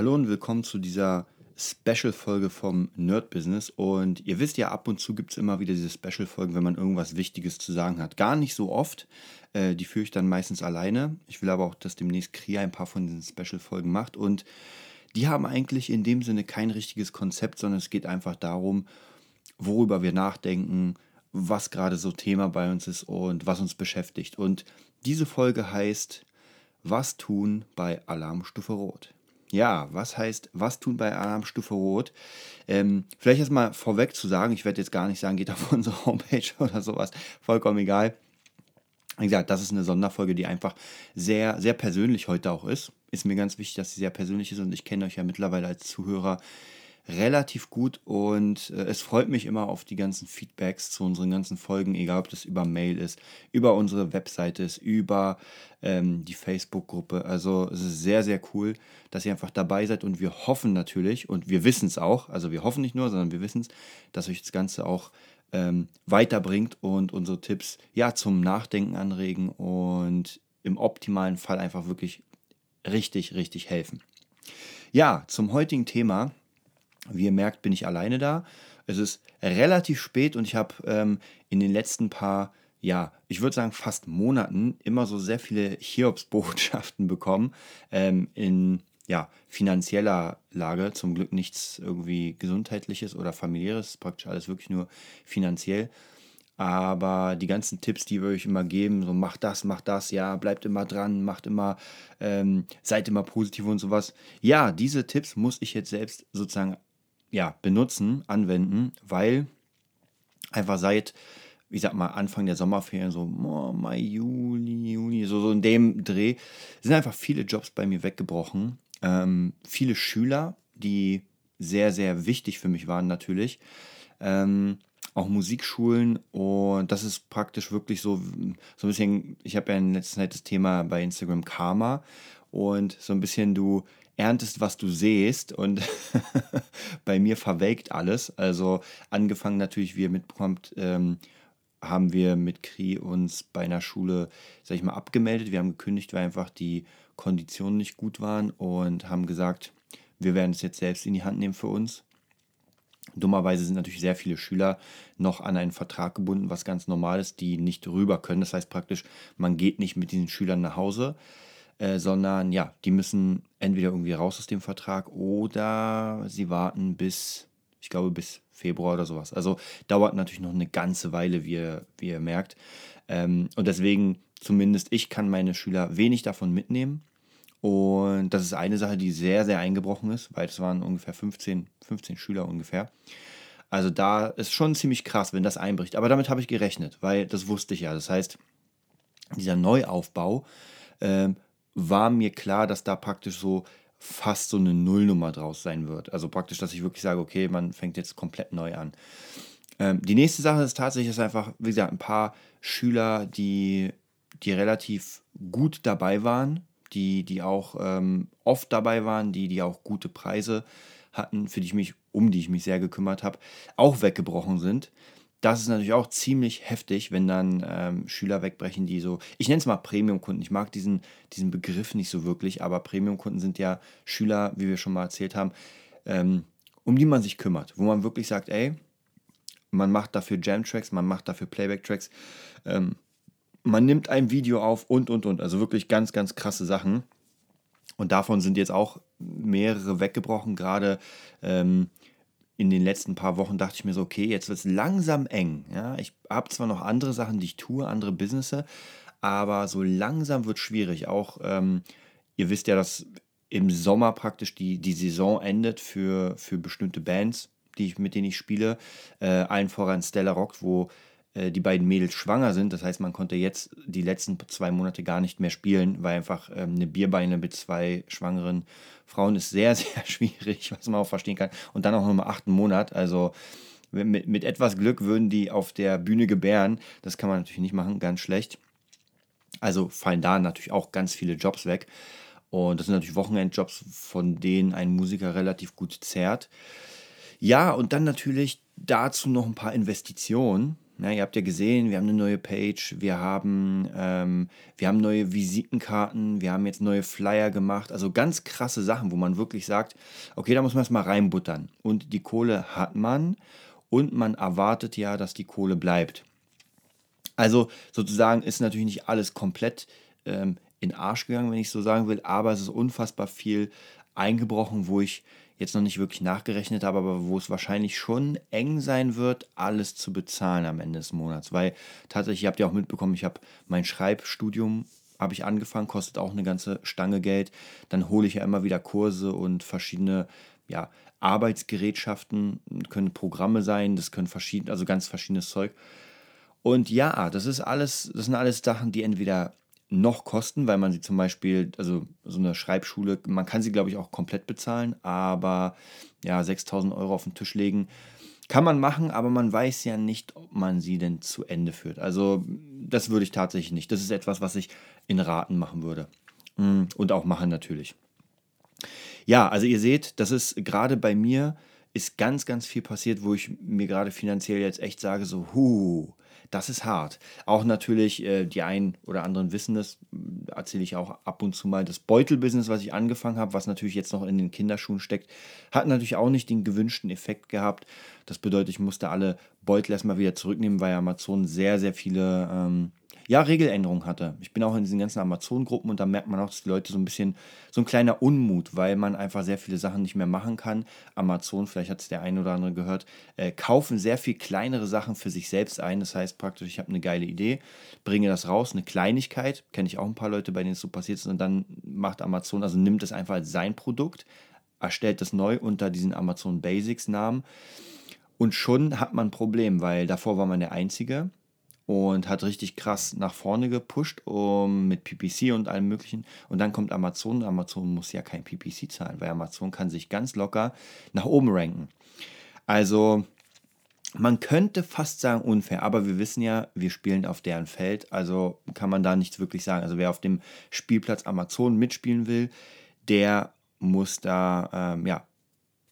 Hallo und willkommen zu dieser Special-Folge vom Nerd Business. Und ihr wisst ja, ab und zu gibt es immer wieder diese Special-Folgen, wenn man irgendwas Wichtiges zu sagen hat. Gar nicht so oft. Äh, die führe ich dann meistens alleine. Ich will aber auch, dass demnächst Kria ein paar von diesen Special-Folgen macht. Und die haben eigentlich in dem Sinne kein richtiges Konzept, sondern es geht einfach darum, worüber wir nachdenken, was gerade so Thema bei uns ist und was uns beschäftigt. Und diese Folge heißt, was tun bei Alarmstufe Rot? Ja, was heißt, was tun bei Alarmstufe Rot? Ähm, vielleicht erstmal vorweg zu sagen, ich werde jetzt gar nicht sagen, geht auf unsere Homepage oder sowas, vollkommen egal. Wie gesagt, das ist eine Sonderfolge, die einfach sehr, sehr persönlich heute auch ist. Ist mir ganz wichtig, dass sie sehr persönlich ist und ich kenne euch ja mittlerweile als Zuhörer relativ gut und äh, es freut mich immer auf die ganzen Feedbacks zu unseren ganzen Folgen, egal ob das über Mail ist, über unsere Webseite ist, über ähm, die Facebook-Gruppe. Also es ist sehr, sehr cool, dass ihr einfach dabei seid und wir hoffen natürlich und wir wissen es auch, also wir hoffen nicht nur, sondern wir wissen es, dass euch das Ganze auch ähm, weiterbringt und unsere Tipps ja zum Nachdenken anregen und im optimalen Fall einfach wirklich richtig, richtig helfen. Ja, zum heutigen Thema wie ihr merkt, bin ich alleine da. Es ist relativ spät und ich habe ähm, in den letzten paar, ja, ich würde sagen fast Monaten immer so sehr viele Hiobsbotschaften bekommen ähm, in ja, finanzieller Lage. Zum Glück nichts irgendwie gesundheitliches oder familiäres, praktisch alles wirklich nur finanziell. Aber die ganzen Tipps, die wir euch immer geben, so macht das, macht das, ja, bleibt immer dran, macht immer, ähm, seid immer positiv und sowas. Ja, diese Tipps muss ich jetzt selbst sozusagen ja, benutzen, anwenden, weil einfach seit, ich sag mal, Anfang der Sommerferien, so oh, Mai, Juli, Juni, so, so in dem Dreh, sind einfach viele Jobs bei mir weggebrochen. Ähm, viele Schüler, die sehr, sehr wichtig für mich waren natürlich. Ähm, auch Musikschulen und das ist praktisch wirklich so, so ein bisschen, ich habe ja in letzter Zeit das Thema bei Instagram Karma und so ein bisschen du erntest, was du sähst und bei mir verwelkt alles. Also angefangen natürlich, wie ihr mitbekommt, ähm, haben wir mit Kri uns bei einer Schule, sag ich mal, abgemeldet. Wir haben gekündigt, weil einfach die Konditionen nicht gut waren und haben gesagt, wir werden es jetzt selbst in die Hand nehmen für uns. Dummerweise sind natürlich sehr viele Schüler noch an einen Vertrag gebunden, was ganz normal ist, die nicht rüber können. Das heißt praktisch, man geht nicht mit diesen Schülern nach Hause, äh, sondern ja, die müssen entweder irgendwie raus aus dem Vertrag oder sie warten bis, ich glaube, bis Februar oder sowas. Also dauert natürlich noch eine ganze Weile, wie ihr, wie ihr merkt. Ähm, und deswegen, zumindest ich kann meine Schüler wenig davon mitnehmen. Und das ist eine Sache, die sehr, sehr eingebrochen ist, weil es waren ungefähr 15, 15 Schüler ungefähr. Also da ist schon ziemlich krass, wenn das einbricht. Aber damit habe ich gerechnet, weil das wusste ich ja. Das heißt, dieser Neuaufbau ähm, war mir klar, dass da praktisch so fast so eine Nullnummer draus sein wird. Also praktisch, dass ich wirklich sage, okay, man fängt jetzt komplett neu an. Ähm, die nächste Sache ist tatsächlich ist einfach, wie gesagt, ein paar Schüler, die, die relativ gut dabei waren, die, die auch ähm, oft dabei waren, die, die auch gute Preise hatten, für die ich mich, um die ich mich sehr gekümmert habe, auch weggebrochen sind das ist natürlich auch ziemlich heftig, wenn dann ähm, Schüler wegbrechen, die so, ich nenne es mal Premium-Kunden. Ich mag diesen, diesen Begriff nicht so wirklich, aber Premium-Kunden sind ja Schüler, wie wir schon mal erzählt haben, ähm, um die man sich kümmert, wo man wirklich sagt, ey, man macht dafür Jam-Tracks, man macht dafür Playback-Tracks, ähm, man nimmt ein Video auf und, und, und. Also wirklich ganz, ganz krasse Sachen. Und davon sind jetzt auch mehrere weggebrochen, gerade ähm, in den letzten paar Wochen dachte ich mir so, okay, jetzt wird es langsam eng. Ja? Ich habe zwar noch andere Sachen, die ich tue, andere Business, aber so langsam wird es schwierig. Auch ähm, ihr wisst ja, dass im Sommer praktisch die, die Saison endet für, für bestimmte Bands, die ich, mit denen ich spiele. Äh, allen voran Stella Rock, wo äh, die beiden Mädels schwanger sind. Das heißt, man konnte jetzt die letzten zwei Monate gar nicht mehr spielen, weil einfach ähm, eine Bierbeine mit zwei schwangeren Frauen ist sehr, sehr schwierig, was man auch verstehen kann. Und dann auch noch im achten Monat. Also mit, mit etwas Glück würden die auf der Bühne gebären. Das kann man natürlich nicht machen, ganz schlecht. Also fallen da natürlich auch ganz viele Jobs weg. Und das sind natürlich Wochenendjobs, von denen ein Musiker relativ gut zehrt. Ja, und dann natürlich dazu noch ein paar Investitionen Ja, ihr habt ja gesehen, wir haben eine neue Page, wir haben, ähm, wir haben neue Visitenkarten, wir haben jetzt neue Flyer gemacht. Also ganz krasse Sachen, wo man wirklich sagt, okay, da muss man es mal reinbuttern. Und die Kohle hat man und man erwartet ja, dass die Kohle bleibt. Also sozusagen ist natürlich nicht alles komplett ähm, in Arsch gegangen, wenn ich so sagen will, aber es ist unfassbar viel eingebrochen, wo ich jetzt noch nicht wirklich nachgerechnet habe, aber wo es wahrscheinlich schon eng sein wird, alles zu bezahlen am Ende des Monats. Weil tatsächlich, ihr habt ja auch mitbekommen, ich habe mein Schreibstudium habe ich angefangen, kostet auch eine ganze Stange Geld. Dann hole ich ja immer wieder Kurse und verschiedene ja, Arbeitsgerätschaften, können Programme sein, das können verschiedene, also ganz verschiedenes Zeug. Und ja, das ist alles, das sind alles Sachen, die entweder noch kosten, weil man sie zum Beispiel, also so eine Schreibschule, man kann sie, glaube ich, auch komplett bezahlen, aber ja, 6000 Euro auf den Tisch legen, kann man machen, aber man weiß ja nicht, ob man sie denn zu Ende führt. Also das würde ich tatsächlich nicht. Das ist etwas, was ich in Raten machen würde. Mm, und auch machen natürlich. Ja, also ihr seht, das ist gerade bei mir ist ganz, ganz viel passiert, wo ich mir gerade finanziell jetzt echt sage, so, huh, das ist hart. Auch natürlich, äh, die einen oder anderen wissen das, erzähle ich auch ab und zu mal. Das Beutelbusiness, was ich angefangen habe, was natürlich jetzt noch in den Kinderschuhen steckt, hat natürlich auch nicht den gewünschten Effekt gehabt. Das bedeutet, ich musste alle Beutel erstmal wieder zurücknehmen, weil Amazon sehr, sehr viele ähm, ja, Regeländerungen hatte. Ich bin auch in diesen ganzen Amazon-Gruppen und da merkt man auch, dass die Leute so ein bisschen, so ein kleiner Unmut, weil man einfach sehr viele Sachen nicht mehr machen kann. Amazon, vielleicht hat es der eine oder andere gehört, äh, kaufen sehr viel kleinere Sachen für sich selbst ein. Das heißt praktisch, ich habe eine geile Idee, bringe das raus, eine Kleinigkeit, kenne ich auch ein paar Leute, bei denen es so passiert ist, und dann macht Amazon, also nimmt es einfach als sein Produkt, erstellt das neu unter diesen Amazon Basics Namen. Und schon hat man ein Problem, weil davor war man der Einzige und hat richtig krass nach vorne gepusht um, mit PPC und allem möglichen. Und dann kommt Amazon. Amazon muss ja kein PPC zahlen, weil Amazon kann sich ganz locker nach oben ranken. Also man könnte fast sagen unfair, aber wir wissen ja, wir spielen auf deren Feld, also kann man da nichts wirklich sagen. Also wer auf dem Spielplatz Amazon mitspielen will, der muss da ähm, ja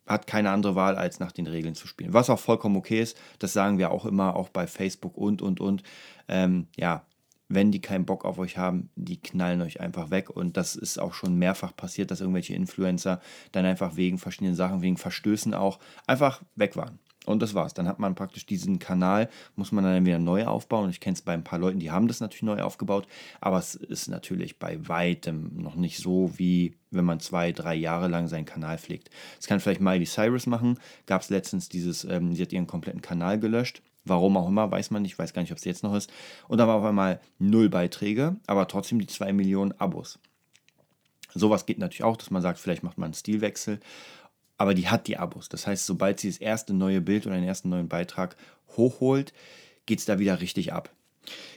hat keine andere Wahl, als nach den Regeln zu spielen. Was auch vollkommen okay ist, das sagen wir auch immer, auch bei Facebook und, und, und. Ähm, ja, wenn die keinen Bock auf euch haben, die knallen euch einfach weg. Und das ist auch schon mehrfach passiert, dass irgendwelche Influencer dann einfach wegen verschiedenen Sachen, wegen Verstößen auch einfach weg waren. Und das war's. Dann hat man praktisch diesen Kanal, muss man dann wieder neu aufbauen. Ich kenne es bei ein paar Leuten, die haben das natürlich neu aufgebaut, aber es ist natürlich bei weitem noch nicht so, wie wenn man zwei, drei Jahre lang seinen Kanal pflegt. Das kann vielleicht Miley Cyrus machen. Gab es letztens dieses, ähm, sie hat ihren kompletten Kanal gelöscht. Warum auch immer, weiß man nicht, weiß gar nicht, ob es jetzt noch ist. Und dann war auf einmal null Beiträge, aber trotzdem die zwei Millionen Abos. Sowas geht natürlich auch, dass man sagt, vielleicht macht man einen Stilwechsel aber die hat die Abos. Das heißt, sobald sie das erste neue Bild oder den ersten neuen Beitrag hochholt, geht es da wieder richtig ab.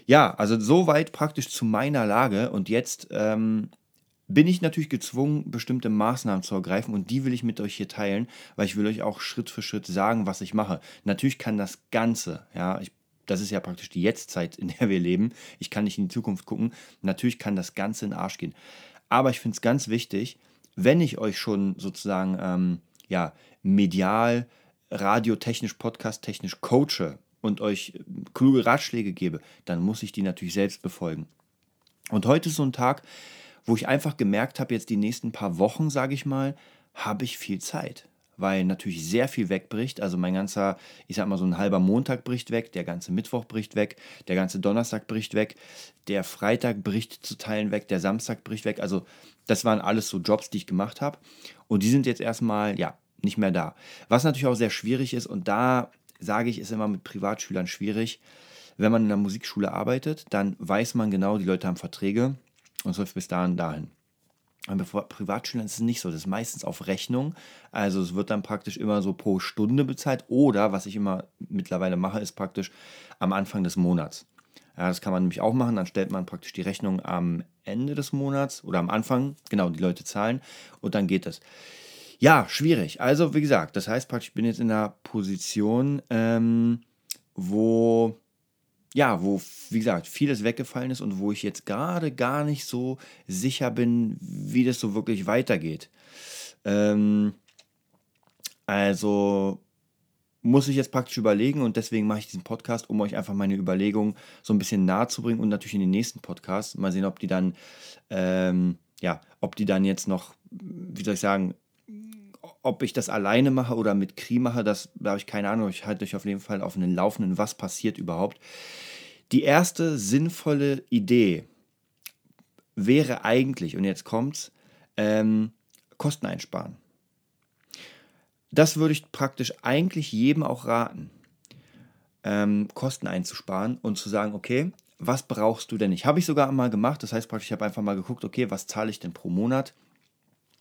Ja, also soweit praktisch zu meiner Lage und jetzt ähm, bin ich natürlich gezwungen, bestimmte Maßnahmen zu ergreifen und die will ich mit euch hier teilen, weil ich will euch auch Schritt für Schritt sagen, was ich mache. Natürlich kann das Ganze, ja, ich, das ist ja praktisch die Jetztzeit, in der wir leben. Ich kann nicht in die Zukunft gucken. Natürlich kann das Ganze in den Arsch gehen. Aber ich finde es ganz wichtig, wenn ich euch schon sozusagen ähm, ja, medial, radiotechnisch, podcasttechnisch coache und euch kluge Ratschläge gebe, dann muss ich die natürlich selbst befolgen. Und heute ist so ein Tag, wo ich einfach gemerkt habe, jetzt die nächsten paar Wochen, sage ich mal, habe ich viel Zeit. Weil natürlich sehr viel wegbricht. Also mein ganzer, ich sag mal, so ein halber Montag bricht weg, der ganze Mittwoch bricht weg, der ganze Donnerstag bricht weg, der Freitag bricht zu Teilen weg, der Samstag bricht weg. Also das waren alles so Jobs, die ich gemacht habe. Und die sind jetzt erstmal, ja, nicht mehr da. Was natürlich auch sehr schwierig ist, und da sage ich, ist immer mit Privatschülern schwierig. Wenn man in einer Musikschule arbeitet, dann weiß man genau, die Leute haben Verträge und es läuft bis dahin dahin. Aber bei Privatschülern ist es nicht so. Das ist meistens auf Rechnung. Also es wird dann praktisch immer so pro Stunde bezahlt. Oder was ich immer mittlerweile mache, ist praktisch am Anfang des Monats. Ja, das kann man nämlich auch machen. Dann stellt man praktisch die Rechnung am Ende des Monats oder am Anfang. Genau, die Leute zahlen und dann geht es. Ja, schwierig. Also, wie gesagt, das heißt praktisch, ich bin jetzt in einer Position, ähm, wo, ja, wo, wie gesagt, vieles weggefallen ist und wo ich jetzt gerade gar nicht so sicher bin, wie das so wirklich weitergeht. Ähm, also, muss ich jetzt praktisch überlegen und deswegen mache ich diesen Podcast, um euch einfach meine Überlegungen so ein bisschen nahe zu bringen und natürlich in den nächsten Podcast mal sehen, ob die dann, ähm, ja, ob die dann jetzt noch, wie soll ich sagen, ob ich das alleine mache oder mit Kri mache, das da habe ich keine Ahnung. Ich halte euch auf jeden Fall auf einen Laufenden, was passiert überhaupt. Die erste sinnvolle Idee wäre eigentlich, und jetzt kommt's, ähm, Kosten einsparen. Das würde ich praktisch eigentlich jedem auch raten, ähm, Kosten einzusparen und zu sagen, okay, was brauchst du denn nicht? Habe ich sogar mal gemacht. Das heißt praktisch, ich habe einfach mal geguckt, okay, was zahle ich denn pro Monat?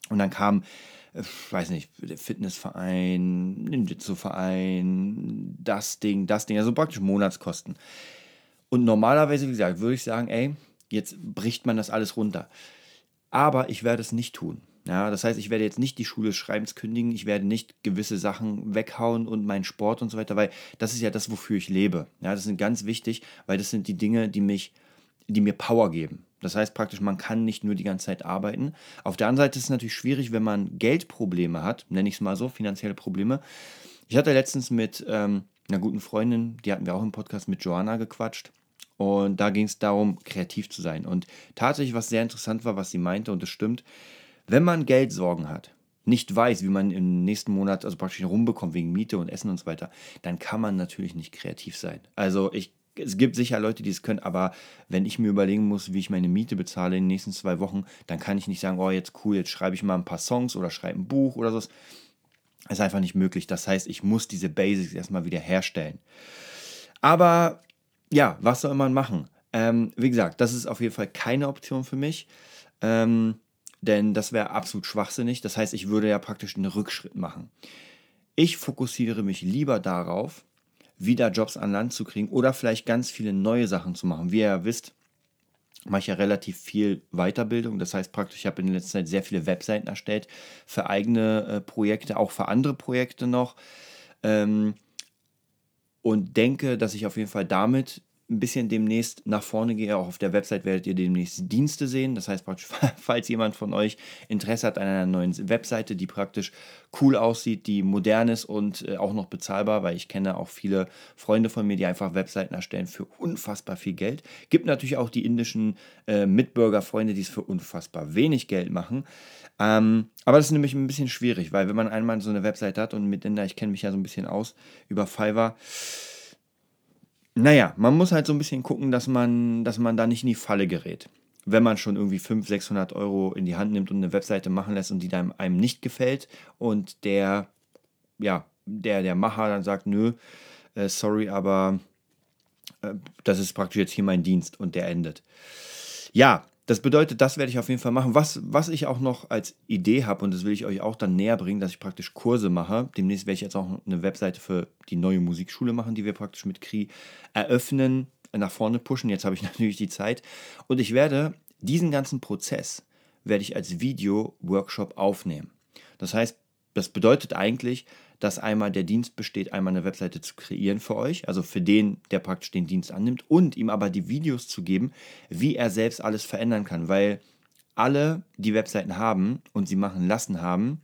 Und dann kam, äh, weiß nicht, der Fitnessverein, Ninjitsu-Verein, das Ding, das Ding, also praktisch Monatskosten. Und normalerweise, wie gesagt, würde ich sagen, ey, jetzt bricht man das alles runter. Aber ich werde es nicht tun. Ja, das heißt, ich werde jetzt nicht die Schule des Schreibens kündigen, ich werde nicht gewisse Sachen weghauen und meinen Sport und so weiter, weil das ist ja das, wofür ich lebe. Ja, das sind ganz wichtig, weil das sind die Dinge, die mich, die mir Power geben. Das heißt praktisch, man kann nicht nur die ganze Zeit arbeiten. Auf der anderen Seite ist es natürlich schwierig, wenn man Geldprobleme hat, nenne ich es mal so, finanzielle Probleme. Ich hatte letztens mit ähm, einer guten Freundin, die hatten wir auch im Podcast mit Joanna gequatscht. Und da ging es darum, kreativ zu sein. Und tatsächlich, was sehr interessant war, was sie meinte, und das stimmt, wenn man Geldsorgen hat, nicht weiß, wie man im nächsten Monat also praktisch rumbekommt wegen Miete und Essen und so weiter, dann kann man natürlich nicht kreativ sein. Also ich, es gibt sicher Leute, die es können, aber wenn ich mir überlegen muss, wie ich meine Miete bezahle in den nächsten zwei Wochen, dann kann ich nicht sagen, oh jetzt cool, jetzt schreibe ich mal ein paar Songs oder schreibe ein Buch oder so. Das ist einfach nicht möglich. Das heißt, ich muss diese Basics erstmal wieder herstellen. Aber ja, was soll man machen? Ähm, wie gesagt, das ist auf jeden Fall keine Option für mich, ähm, denn das wäre absolut schwachsinnig. Das heißt, ich würde ja praktisch einen Rückschritt machen. Ich fokussiere mich lieber darauf, wieder Jobs an Land zu kriegen oder vielleicht ganz viele neue Sachen zu machen. Wie ihr ja wisst, mache ich ja relativ viel Weiterbildung. Das heißt praktisch, ich habe in der letzten Zeit sehr viele Webseiten erstellt für eigene äh, Projekte, auch für andere Projekte noch. Ähm, und denke, dass ich auf jeden Fall damit ein bisschen demnächst nach vorne gehe. Auch auf der Website werdet ihr demnächst Dienste sehen. Das heißt falls jemand von euch Interesse hat an einer neuen Webseite, die praktisch cool aussieht, die modern ist und äh, auch noch bezahlbar, weil ich kenne auch viele Freunde von mir, die einfach Webseiten erstellen für unfassbar viel Geld. Gibt natürlich auch die indischen äh, Mitbürgerfreunde, die es für unfassbar wenig Geld machen. Ähm, aber das ist nämlich ein bisschen schwierig, weil wenn man einmal so eine Webseite hat und mit Inder, ich kenne mich ja so ein bisschen aus über Fiverr, naja, man muss halt so ein bisschen gucken, dass man, dass man da nicht in die Falle gerät. Wenn man schon irgendwie 500, 600 Euro in die Hand nimmt und eine Webseite machen lässt und die dann einem nicht gefällt und der, ja, der, der Macher dann sagt, nö, äh, sorry, aber äh, das ist praktisch jetzt hier mein Dienst und der endet. Ja, das bedeutet, das werde ich auf jeden Fall machen. Was, was ich auch noch als Idee habe, und das will ich euch auch dann näher bringen, dass ich praktisch Kurse mache. Demnächst werde ich jetzt auch eine Webseite für die neue Musikschule machen, die wir praktisch mit Kri eröffnen, nach vorne pushen. Jetzt habe ich natürlich die Zeit. Und ich werde diesen ganzen Prozess werde ich als Video-Workshop aufnehmen. Das heißt, das bedeutet eigentlich, dass einmal der Dienst besteht, einmal eine Webseite zu kreieren für euch, also für den, der praktisch den Dienst annimmt, und ihm aber die Videos zu geben, wie er selbst alles verändern kann, weil alle, die Webseiten haben und sie machen lassen haben,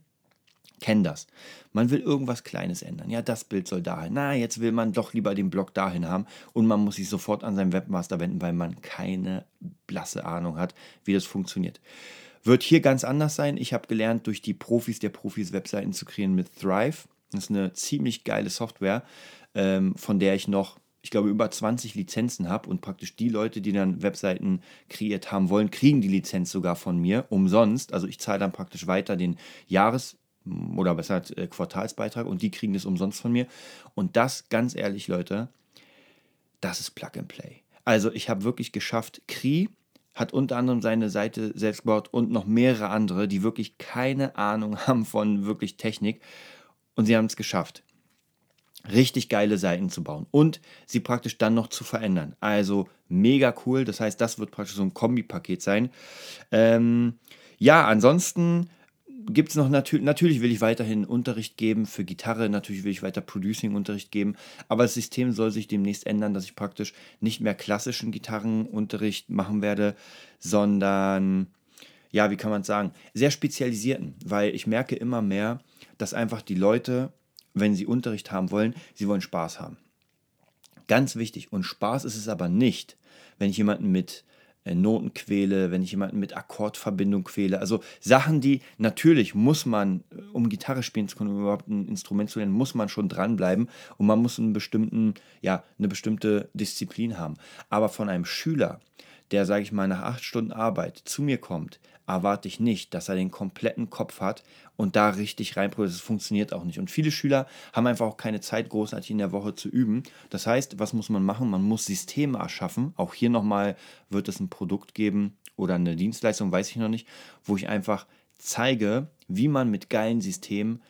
kennen das. Man will irgendwas Kleines ändern. Ja, das Bild soll dahin. Na, jetzt will man doch lieber den Blog dahin haben und man muss sich sofort an seinen Webmaster wenden, weil man keine blasse Ahnung hat, wie das funktioniert. Wird hier ganz anders sein. Ich habe gelernt, durch die Profis der Profis Webseiten zu kreieren mit Thrive. Das ist eine ziemlich geile Software, ähm, von der ich noch, ich glaube, über 20 Lizenzen habe und praktisch die Leute, die dann Webseiten kreiert haben wollen, kriegen die Lizenz sogar von mir umsonst. Also ich zahle dann praktisch weiter den Jahres- oder besser äh, Quartalsbeitrag und die kriegen das umsonst von mir. Und das, ganz ehrlich, Leute, das ist Plug and Play. Also ich habe wirklich geschafft, Kri hat unter anderem seine Seite selbst gebaut und noch mehrere andere, die wirklich keine Ahnung haben von wirklich Technik. Und sie haben es geschafft, richtig geile Seiten zu bauen und sie praktisch dann noch zu verändern. Also mega cool. Das heißt, das wird praktisch so ein Kombipaket sein. Ähm, ja, ansonsten gibt es noch natürlich, natürlich will ich weiterhin Unterricht geben für Gitarre, natürlich will ich weiter Producing-Unterricht geben, aber das System soll sich demnächst ändern, dass ich praktisch nicht mehr klassischen Gitarrenunterricht machen werde, sondern, ja, wie kann man sagen, sehr spezialisierten, weil ich merke immer mehr, dass einfach die Leute wenn sie Unterricht haben wollen, sie wollen Spaß haben. Ganz wichtig. Und Spaß ist es aber nicht, wenn ich jemanden mit äh, Noten quäle, wenn ich jemanden mit Akkordverbindung quäle. Also Sachen, die natürlich muss man, um Gitarre spielen zu können, um überhaupt ein Instrument zu lernen, muss man schon dranbleiben und man muss einen bestimmten, ja, eine bestimmte Disziplin haben. Aber von einem Schüler, der, sage ich mal, nach acht Stunden Arbeit zu mir kommt, erwarte ich nicht, dass er den kompletten Kopf hat und da richtig reinprobiert. Das funktioniert auch nicht. Und viele Schüler haben einfach auch keine Zeit, großartig in der Woche zu üben. Das heißt, was muss man machen? Man muss Systeme erschaffen. Auch hier nochmal wird es ein Produkt geben oder eine Dienstleistung, weiß ich noch nicht, wo ich einfach zeige, wie man mit geilen Systemen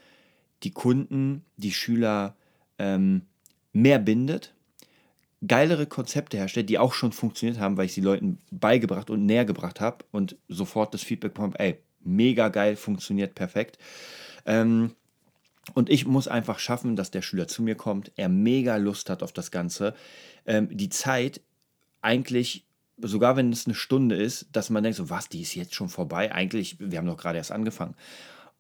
die Kunden, die Schüler ähm, mehr bindet geilere Konzepte herstellt, die auch schon funktioniert haben, weil ich sie Leuten beigebracht und näher gebracht habe und sofort das Feedback bekommen, ey, mega geil, funktioniert perfekt. Ähm, und ich muss einfach schaffen, dass der Schüler zu mir kommt, er mega Lust hat auf das Ganze. Ähm, die Zeit eigentlich, sogar wenn es eine Stunde ist, dass man denkt, so was, die ist jetzt schon vorbei. Eigentlich, wir haben doch gerade erst angefangen.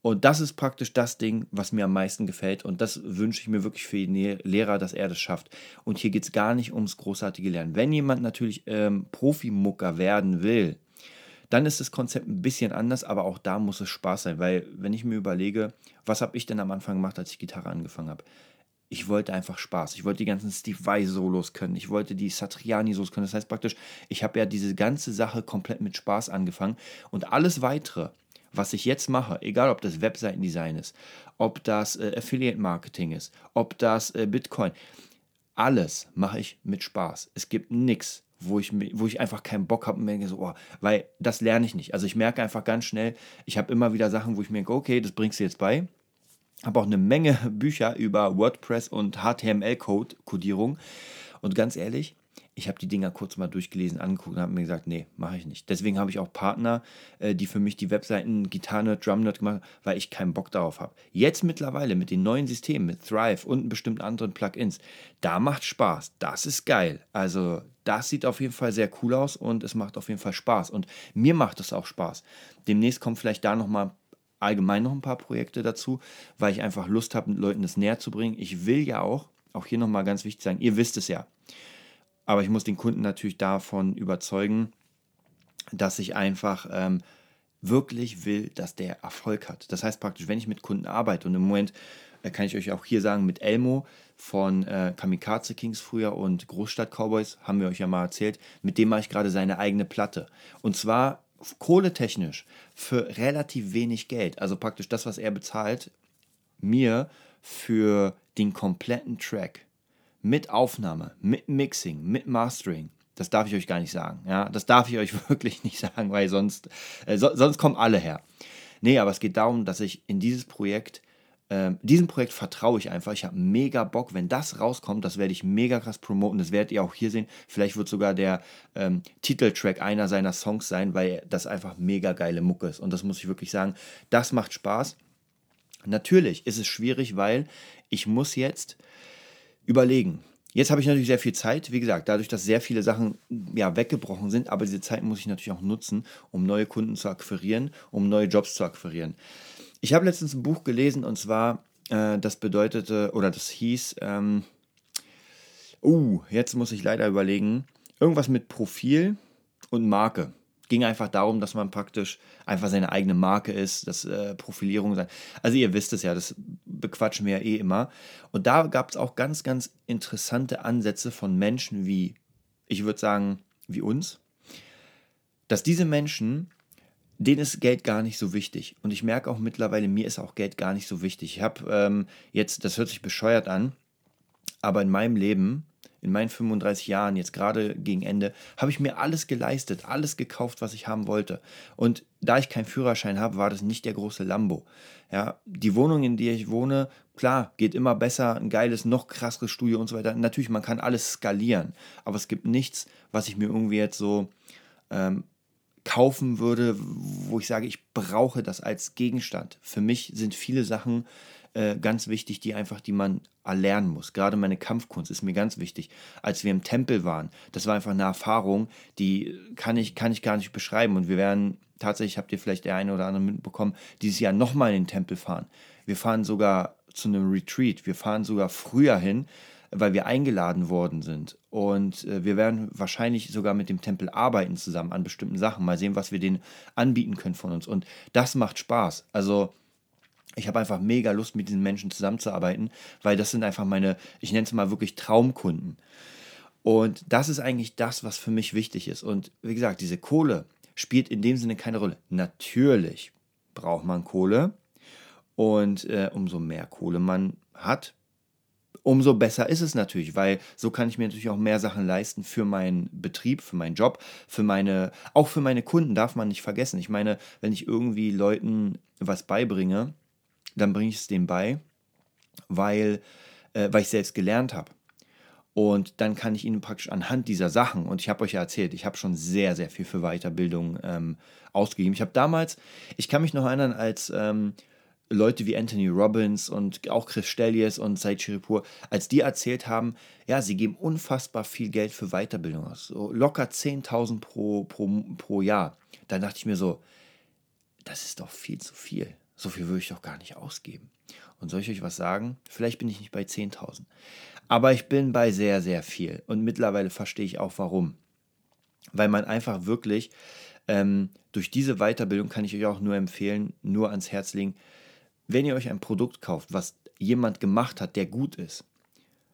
Und das ist praktisch das Ding, was mir am meisten gefällt. Und das wünsche ich mir wirklich für den Lehrer, dass er das schafft. Und hier geht es gar nicht ums großartige Lernen. Wenn jemand natürlich ähm, Profimucker werden will, dann ist das Konzept ein bisschen anders, aber auch da muss es Spaß sein. Weil, wenn ich mir überlege, was habe ich denn am Anfang gemacht, als ich Gitarre angefangen habe? ich wollte einfach Spaß. Ich wollte die ganzen Steve Vai-Solos können. Ich wollte die Satriani-Solos können. Das heißt praktisch, ich habe ja diese ganze Sache komplett mit Spaß angefangen. Und alles Weitere, was ich jetzt mache, egal ob das Webseitendesign ist, ob das äh, Affiliate Marketing ist, ob das äh, Bitcoin, alles mache ich mit Spaß. Es gibt nichts, wo ich, wo ich einfach keinen Bock habe und denke so, oh, weil das lerne ich nicht. Also ich merke einfach ganz schnell, ich habe immer wieder Sachen, wo ich mir denke, okay, das bringst du jetzt bei. Habe auch eine Menge Bücher über WordPress und HTML-Code-Kodierung. Und ganz ehrlich, ich habe die Dinger kurz mal durchgelesen, angeguckt und habe mir gesagt, nee, mache ich nicht. Deswegen habe ich auch Partner, äh, die für mich die Webseiten Gitarre, Drumnerd gemacht haben, weil ich keinen Bock darauf habe. Jetzt mittlerweile mit den neuen Systemen, mit Thrive und bestimmten anderen Plugins, da macht Spaß. Das ist geil. Also das sieht auf jeden Fall sehr cool aus und es macht auf jeden Fall Spaß. Und mir macht es auch Spaß. Demnächst kommen vielleicht da nochmal allgemein noch ein paar Projekte dazu, weil ich einfach Lust habe, mit Leuten das näher zu bringen. Ich will ja auch, auch hier nochmal ganz wichtig sagen, ihr wisst es ja, aber ich muss den Kunden natürlich davon überzeugen, dass ich einfach ähm, wirklich will, dass der Erfolg hat. Das heißt praktisch, wenn ich mit Kunden arbeite und im Moment äh, kann ich euch auch hier sagen, mit Elmo von äh, Kamikaze Kings früher und Großstadt Cowboys, haben wir euch ja mal erzählt, mit dem mache ich gerade seine eigene Platte. Und zwar kohletechnisch für relativ wenig Geld. Also praktisch das, was er bezahlt, mir für den kompletten Track mit Aufnahme, mit Mixing, mit Mastering. Das darf ich euch gar nicht sagen. Ja, das darf ich euch wirklich nicht sagen, weil sonst, äh, so, sonst kommen alle her. Nee, aber es geht darum, dass ich in dieses Projekt, äh, diesem Projekt vertraue ich einfach. Ich habe mega Bock. Wenn das rauskommt, das werde ich mega krass promoten. Das werdet ihr auch hier sehen. Vielleicht wird sogar der ähm, Titeltrack einer seiner Songs sein, weil das einfach mega geile Mucke ist. Und das muss ich wirklich sagen. Das macht Spaß. Natürlich ist es schwierig, weil ich muss jetzt überlegen. Jetzt habe ich natürlich sehr viel Zeit, wie gesagt, dadurch, dass sehr viele Sachen ja, weggebrochen sind, aber diese Zeit muss ich natürlich auch nutzen, um neue Kunden zu akquirieren, um neue Jobs zu akquirieren. Ich habe letztens ein Buch gelesen und zwar, äh, das bedeutete, oder das hieß, ähm, uh, jetzt muss ich leider überlegen, irgendwas mit Profil und Marke ging einfach darum, dass man praktisch einfach seine eigene Marke ist, dass äh, Profilierung sein. Also ihr wisst es ja, das bequatschen wir ja eh immer. Und da gab es auch ganz, ganz interessante Ansätze von Menschen wie, ich würde sagen, wie uns, dass diese Menschen, denen ist Geld gar nicht so wichtig. Und ich merke auch mittlerweile, mir ist auch Geld gar nicht so wichtig. Ich habe ähm, jetzt, das hört sich bescheuert an, aber in meinem Leben in meinen 35 Jahren, jetzt gerade gegen Ende, habe ich mir alles geleistet, alles gekauft, was ich haben wollte. Und da ich keinen Führerschein habe, war das nicht der große Lambo. Ja, die Wohnung, in der ich wohne, klar, geht immer besser, ein geiles, noch krasseres Studio und so weiter. Natürlich, man kann alles skalieren, aber es gibt nichts, was ich mir irgendwie jetzt so ähm, kaufen würde, wo ich sage, ich brauche das als Gegenstand. Für mich sind viele Sachen äh, ganz wichtig, die einfach, die man erlernen muss. Gerade meine Kampfkunst ist mir ganz wichtig. Als wir im Tempel waren, das war einfach eine Erfahrung, die kann ich, kann ich gar nicht beschreiben. Und wir werden tatsächlich, habt ihr vielleicht der eine oder andere mitbekommen, dieses Jahr nochmal in den Tempel fahren. Wir fahren sogar zu einem Retreat. Wir fahren sogar früher hin, weil wir eingeladen worden sind. Und äh, wir werden wahrscheinlich sogar mit dem Tempel arbeiten zusammen an bestimmten Sachen. Mal sehen, was wir denen anbieten können von uns. Und das macht Spaß. Also ich habe einfach mega Lust, mit diesen Menschen zusammenzuarbeiten, weil das sind einfach meine, ich nenne es mal wirklich Traumkunden. Und das ist eigentlich das, was für mich wichtig ist. Und wie gesagt, diese Kohle spielt in dem Sinne keine Rolle. Natürlich braucht man Kohle. Und äh, umso mehr Kohle man hat, umso besser ist es natürlich, weil so kann ich mir natürlich auch mehr Sachen leisten für meinen Betrieb, für meinen Job, für meine, auch für meine Kunden darf man nicht vergessen. Ich meine, wenn ich irgendwie Leuten was beibringe, dann bringe ich es denen bei, weil, äh, weil ich selbst gelernt habe. Und dann kann ich Ihnen praktisch anhand dieser Sachen, und ich habe euch ja erzählt, ich habe schon sehr, sehr viel für Weiterbildung ähm, ausgegeben. Ich habe damals, ich kann mich noch erinnern, als ähm, Leute wie Anthony Robbins und auch Chris Stellies und Said Chiripur, als die erzählt haben, ja, sie geben unfassbar viel Geld für Weiterbildung aus, so locker 10.000 pro, pro, pro Jahr. Da dachte ich mir so, das ist doch viel zu viel. So viel würde ich doch gar nicht ausgeben. Und soll ich euch was sagen? Vielleicht bin ich nicht bei 10.000. Aber ich bin bei sehr, sehr viel. Und mittlerweile verstehe ich auch warum. Weil man einfach wirklich ähm, durch diese Weiterbildung kann ich euch auch nur empfehlen, nur ans Herz legen, wenn ihr euch ein Produkt kauft, was jemand gemacht hat, der gut ist,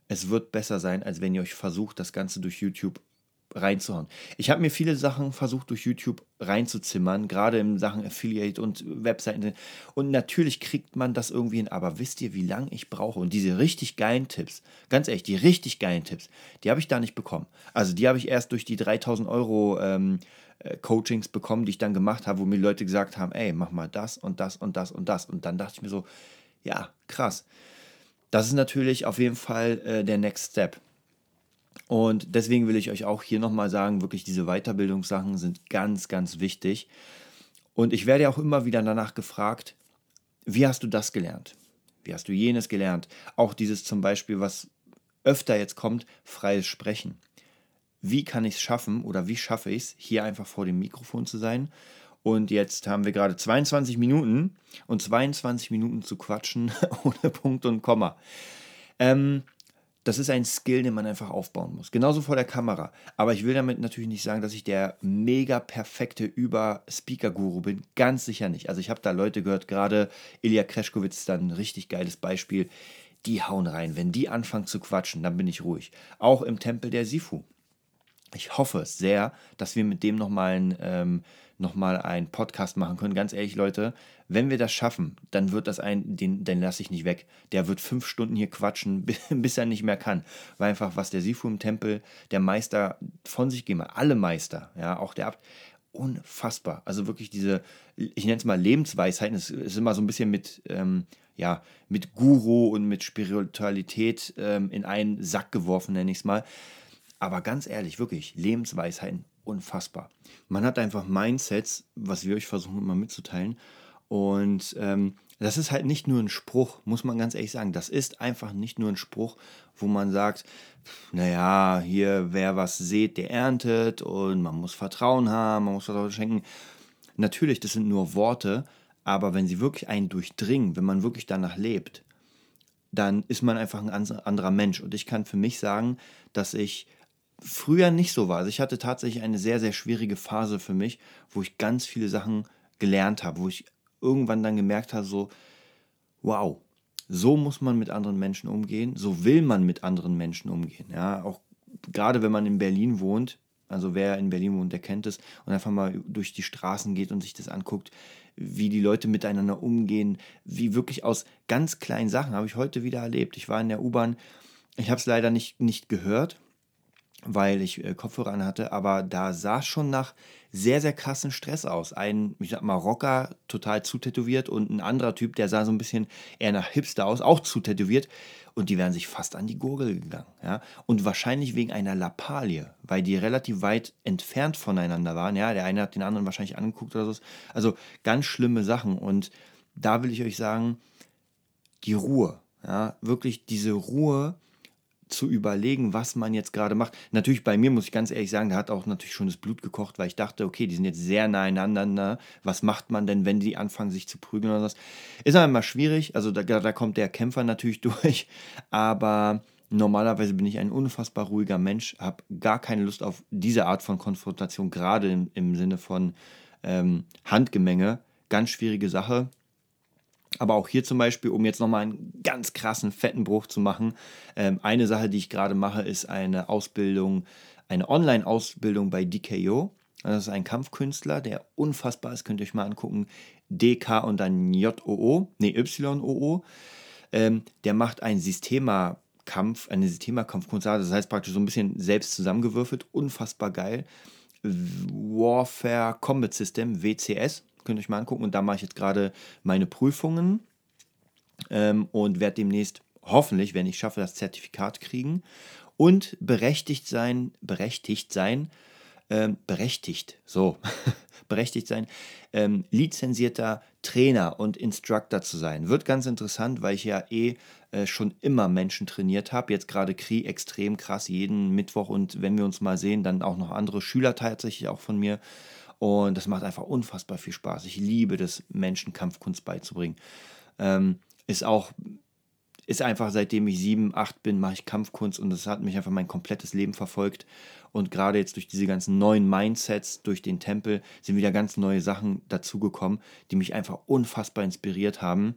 es wird besser sein, als wenn ihr euch versucht, das Ganze durch YouTube reinzuhauen. Ich habe mir viele Sachen versucht durch YouTube reinzuzimmern, gerade in Sachen Affiliate und Webseiten. Und natürlich kriegt man das irgendwie hin. Aber wisst ihr, wie lange ich brauche? Und diese richtig geilen Tipps, ganz ehrlich, die richtig geilen Tipps, die habe ich da nicht bekommen. Also die habe ich erst durch die 3000 Euro ähm, äh, Coachings bekommen, die ich dann gemacht habe, wo mir Leute gesagt haben, ey, mach mal das und das und das und das. Und dann dachte ich mir so, ja, krass. Das ist natürlich auf jeden Fall äh, der Next Step. Und deswegen will ich euch auch hier nochmal sagen, wirklich diese Weiterbildungssachen sind ganz, ganz wichtig. Und ich werde auch immer wieder danach gefragt, wie hast du das gelernt? Wie hast du jenes gelernt? Auch dieses zum Beispiel, was öfter jetzt kommt, freies Sprechen. Wie kann ich es schaffen oder wie schaffe ich es, hier einfach vor dem Mikrofon zu sein? Und jetzt haben wir gerade 22 Minuten und 22 Minuten zu quatschen ohne Punkt und Komma. Ähm, das ist ein Skill, den man einfach aufbauen muss. Genauso vor der Kamera. Aber ich will damit natürlich nicht sagen, dass ich der mega perfekte Über-Speaker-Guru bin. Ganz sicher nicht. Also ich habe da Leute gehört, gerade Ilya Kreschkowitz ist da ein richtig geiles Beispiel. Die hauen rein. Wenn die anfangen zu quatschen, dann bin ich ruhig. Auch im Tempel der Sifu. Ich hoffe sehr, dass wir mit dem nochmal ein ähm, nochmal einen Podcast machen können. Ganz ehrlich, Leute, wenn wir das schaffen, dann wird das ein, den, den lasse ich nicht weg. Der wird fünf Stunden hier quatschen, bis er nicht mehr kann. Weil einfach, was der Sifu im Tempel, der Meister von sich geben, alle Meister, ja, auch der Abt, unfassbar. Also wirklich diese, ich nenne es mal Lebensweisheiten, es ist immer so ein bisschen mit, ähm, ja, mit Guru und mit Spiritualität ähm, in einen Sack geworfen, nenne ich es mal. Aber ganz ehrlich, wirklich, Lebensweisheiten unfassbar. Man hat einfach Mindsets, was wir euch versuchen immer mitzuteilen. Und ähm, das ist halt nicht nur ein Spruch, muss man ganz ehrlich sagen. Das ist einfach nicht nur ein Spruch, wo man sagt, naja, hier, wer was sät, der erntet und man muss Vertrauen haben, man muss Vertrauen schenken. Natürlich, das sind nur Worte, aber wenn sie wirklich einen durchdringen, wenn man wirklich danach lebt, dann ist man einfach ein anderer Mensch. Und ich kann für mich sagen, dass ich früher nicht so war. Also ich hatte tatsächlich eine sehr, sehr schwierige Phase für mich, wo ich ganz viele Sachen gelernt habe, wo ich irgendwann dann gemerkt habe, so, wow, so muss man mit anderen Menschen umgehen, so will man mit anderen Menschen umgehen. Ja, auch gerade wenn man in Berlin wohnt, also wer in Berlin wohnt, der kennt es und einfach mal durch die Straßen geht und sich das anguckt, wie die Leute miteinander umgehen, wie wirklich aus ganz kleinen Sachen habe ich heute wieder erlebt. Ich war in der U-Bahn, ich habe es leider nicht, nicht gehört, weil ich äh, Kopfhörer an hatte, aber da sah schon nach sehr, sehr krassen Stress aus. Ein, ich sag mal, Rocker, total zutätowiert und ein anderer Typ, der sah so ein bisschen eher nach Hipster aus, auch zutätowiert und die wären sich fast an die Gurgel gegangen. Ja? Und wahrscheinlich wegen einer Lappalie, weil die relativ weit entfernt voneinander waren. Ja? Der eine hat den anderen wahrscheinlich angeguckt oder so. Also ganz schlimme Sachen und da will ich euch sagen, die Ruhe, ja? wirklich diese Ruhe, zu überlegen, was man jetzt gerade macht. Natürlich bei mir muss ich ganz ehrlich sagen, da hat auch natürlich schon das Blut gekocht, weil ich dachte, okay, die sind jetzt sehr nah einander. Was macht man denn, wenn die anfangen, sich zu prügeln oder was? Ist aber immer schwierig. Also da, da kommt der Kämpfer natürlich durch. Aber normalerweise bin ich ein unfassbar ruhiger Mensch, habe gar keine Lust auf diese Art von Konfrontation, gerade im, im Sinne von ähm, Handgemenge. Ganz schwierige Sache. Aber auch hier zum Beispiel, um jetzt nochmal einen ganz krassen, fetten Bruch zu machen, ähm, eine Sache, die ich gerade mache, ist eine Ausbildung, eine Online-Ausbildung bei DKO. Das ist ein Kampfkünstler, der unfassbar ist, könnt ihr euch mal angucken. DK und dann JOO, nee, YOO. Ähm, der macht ein Systema-Kampf, eine Systema-Kampfkunst, das heißt praktisch so ein bisschen selbst zusammengewürfelt, unfassbar geil. Warfare Combat System, WCS, Könnt ihr euch mal angucken. Und da mache ich jetzt gerade meine Prüfungen ähm, und werde demnächst hoffentlich, wenn ich schaffe, das Zertifikat kriegen und berechtigt sein, berechtigt sein, ähm, berechtigt, so, berechtigt sein, ähm, lizenzierter Trainer und Instructor zu sein. Wird ganz interessant, weil ich ja eh äh, schon immer Menschen trainiert habe. Jetzt gerade Kri extrem krass, jeden Mittwoch und wenn wir uns mal sehen, dann auch noch andere Schüler tatsächlich auch von mir. Und das macht einfach unfassbar viel Spaß. Ich liebe das, Menschen Kampfkunst beizubringen. Ähm, ist auch, ist einfach seitdem ich sieben, acht bin, mache ich Kampfkunst und das hat mich einfach mein komplettes Leben verfolgt. Und gerade jetzt durch diese ganzen neuen Mindsets, durch den Tempel, sind wieder ganz neue Sachen dazugekommen, die mich einfach unfassbar inspiriert haben.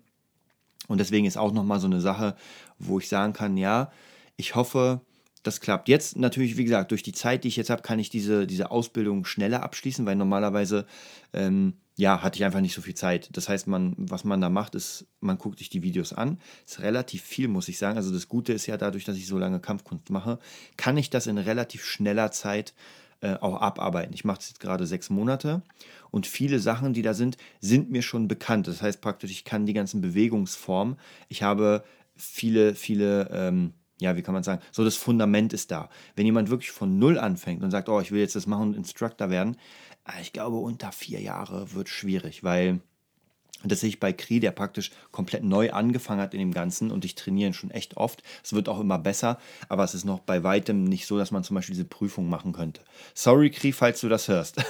Und deswegen ist auch nochmal so eine Sache, wo ich sagen kann, ja, ich hoffe, das klappt. Jetzt natürlich, wie gesagt, durch die Zeit, die ich jetzt habe, kann ich diese, diese Ausbildung schneller abschließen, weil normalerweise, ähm, ja, hatte ich einfach nicht so viel Zeit. Das heißt, man, was man da macht, ist, man guckt sich die Videos an. Ist relativ viel, muss ich sagen. Also das Gute ist ja dadurch, dass ich so lange Kampfkunst mache, kann ich das in relativ schneller Zeit äh, auch abarbeiten. Ich mache es jetzt gerade sechs Monate und viele Sachen, die da sind, sind mir schon bekannt. Das heißt praktisch, ich kann die ganzen Bewegungsformen. Ich habe viele, viele ähm, ja, wie kann man sagen, so das Fundament ist da. Wenn jemand wirklich von Null anfängt und sagt, oh, ich will jetzt das machen und Instructor werden, äh, ich glaube, unter vier Jahre wird schwierig, weil das sehe ich bei Kri, der praktisch komplett neu angefangen hat in dem Ganzen und ich trainiere ihn schon echt oft. Es wird auch immer besser, aber es ist noch bei weitem nicht so, dass man zum Beispiel diese Prüfung machen könnte. Sorry, Kri, falls du das hörst.